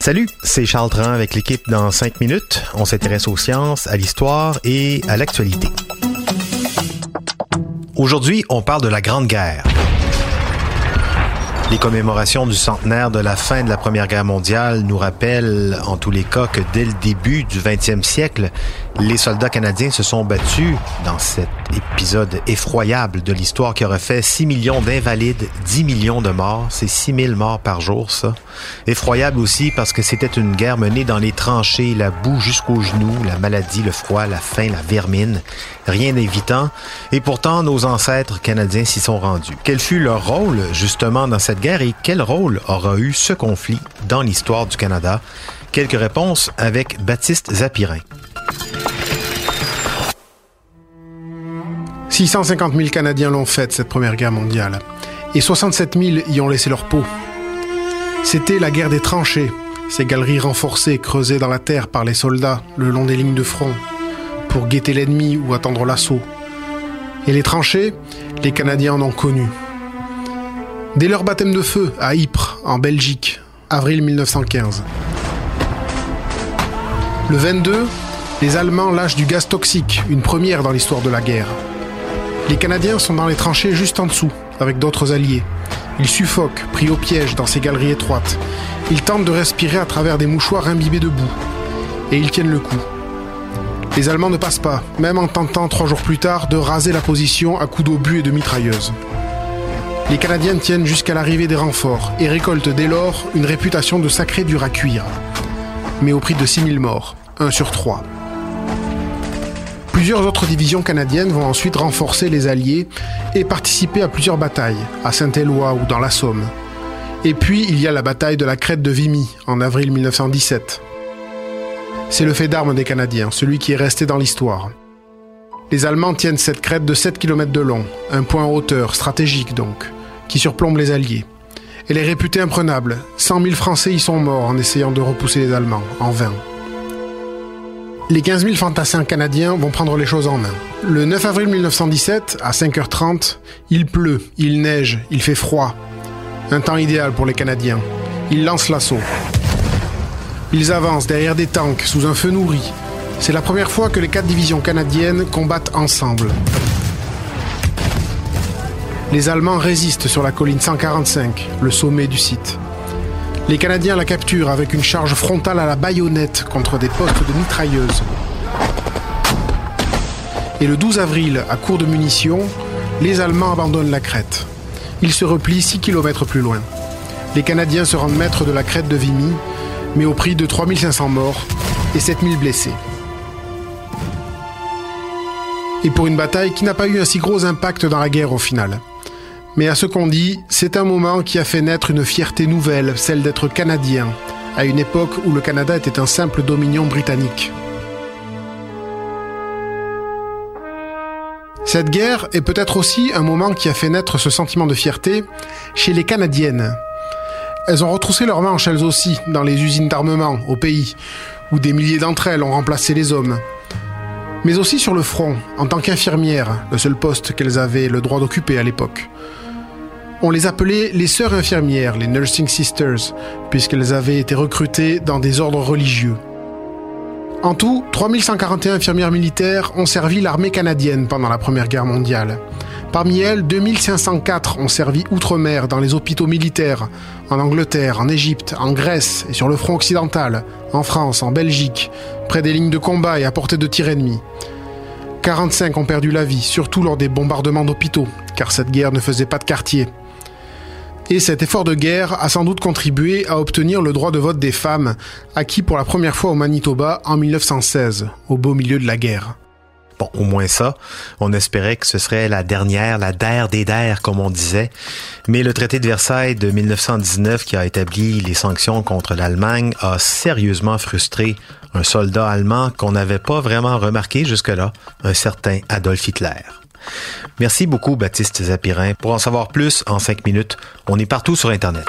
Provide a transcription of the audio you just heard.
Salut, c'est Charles Tran avec l'équipe dans 5 minutes. On s'intéresse aux sciences, à l'histoire et à l'actualité. Aujourd'hui, on parle de la Grande Guerre. Les commémorations du centenaire de la fin de la Première Guerre mondiale nous rappellent en tous les cas que dès le début du 20e siècle, les soldats canadiens se sont battus dans cet épisode effroyable de l'histoire qui aurait fait 6 millions d'invalides, 10 millions de morts. C'est 6 000 morts par jour, ça. Effroyable aussi parce que c'était une guerre menée dans les tranchées, la boue jusqu'aux genoux, la maladie, le froid, la faim, la vermine. Rien d'évitant. Et pourtant, nos ancêtres canadiens s'y sont rendus. Quel fut leur rôle, justement, dans cette guerre et quel rôle aura eu ce conflit dans l'histoire du Canada? Quelques réponses avec Baptiste Zapirin. 650 000 Canadiens l'ont faite, cette Première Guerre mondiale, et 67 000 y ont laissé leur peau. C'était la guerre des tranchées, ces galeries renforcées creusées dans la terre par les soldats le long des lignes de front, pour guetter l'ennemi ou attendre l'assaut. Et les tranchées, les Canadiens en ont connu. Dès leur baptême de feu à Ypres, en Belgique, avril 1915. Le 22, les Allemands lâchent du gaz toxique, une première dans l'histoire de la guerre. Les Canadiens sont dans les tranchées juste en dessous, avec d'autres alliés. Ils suffoquent, pris au piège dans ces galeries étroites. Ils tentent de respirer à travers des mouchoirs imbibés de boue. Et ils tiennent le coup. Les Allemands ne passent pas, même en tentant trois jours plus tard de raser la position à coups d'obus et de mitrailleuses. Les Canadiens tiennent jusqu'à l'arrivée des renforts et récoltent dès lors une réputation de sacré dur à cuire. Mais au prix de 6000 morts, un sur trois. Plusieurs autres divisions canadiennes vont ensuite renforcer les Alliés et participer à plusieurs batailles, à Saint-Éloi ou dans la Somme. Et puis il y a la bataille de la crête de Vimy en avril 1917. C'est le fait d'armes des Canadiens, celui qui est resté dans l'histoire. Les Allemands tiennent cette crête de 7 km de long, un point en hauteur, stratégique donc, qui surplombe les Alliés. Elle est réputée imprenable. 100 000 Français y sont morts en essayant de repousser les Allemands, en vain. Les 15 000 fantassins canadiens vont prendre les choses en main. Le 9 avril 1917, à 5h30, il pleut, il neige, il fait froid. Un temps idéal pour les Canadiens. Ils lancent l'assaut. Ils avancent derrière des tanks sous un feu nourri. C'est la première fois que les quatre divisions canadiennes combattent ensemble. Les Allemands résistent sur la colline 145, le sommet du site. Les Canadiens la capturent avec une charge frontale à la baïonnette contre des postes de mitrailleuses. Et le 12 avril, à court de munitions, les Allemands abandonnent la crête. Ils se replient 6 km plus loin. Les Canadiens se rendent maîtres de la crête de Vimy, mais au prix de 3500 morts et 7000 blessés. Et pour une bataille qui n'a pas eu un si gros impact dans la guerre au final. Mais à ce qu'on dit, c'est un moment qui a fait naître une fierté nouvelle, celle d'être canadien, à une époque où le Canada était un simple dominion britannique. Cette guerre est peut-être aussi un moment qui a fait naître ce sentiment de fierté chez les Canadiennes. Elles ont retroussé leurs manches elles aussi dans les usines d'armement au pays, où des milliers d'entre elles ont remplacé les hommes. Mais aussi sur le front, en tant qu'infirmières, le seul poste qu'elles avaient le droit d'occuper à l'époque. On les appelait les sœurs infirmières, les Nursing Sisters, puisqu'elles avaient été recrutées dans des ordres religieux. En tout, 3141 infirmières militaires ont servi l'armée canadienne pendant la Première Guerre mondiale. Parmi elles, 2504 ont servi outre-mer dans les hôpitaux militaires, en Angleterre, en Égypte, en Grèce et sur le front occidental, en France, en Belgique, près des lignes de combat et à portée de tir ennemi. 45 ont perdu la vie, surtout lors des bombardements d'hôpitaux, car cette guerre ne faisait pas de quartier. Et cet effort de guerre a sans doute contribué à obtenir le droit de vote des femmes, acquis pour la première fois au Manitoba en 1916, au beau milieu de la guerre. Bon, au moins ça. On espérait que ce serait la dernière, la der des der, comme on disait. Mais le traité de Versailles de 1919 qui a établi les sanctions contre l'Allemagne a sérieusement frustré un soldat allemand qu'on n'avait pas vraiment remarqué jusque-là, un certain Adolf Hitler. Merci beaucoup, Baptiste Zapirin. Pour en savoir plus, en cinq minutes, on est partout sur Internet.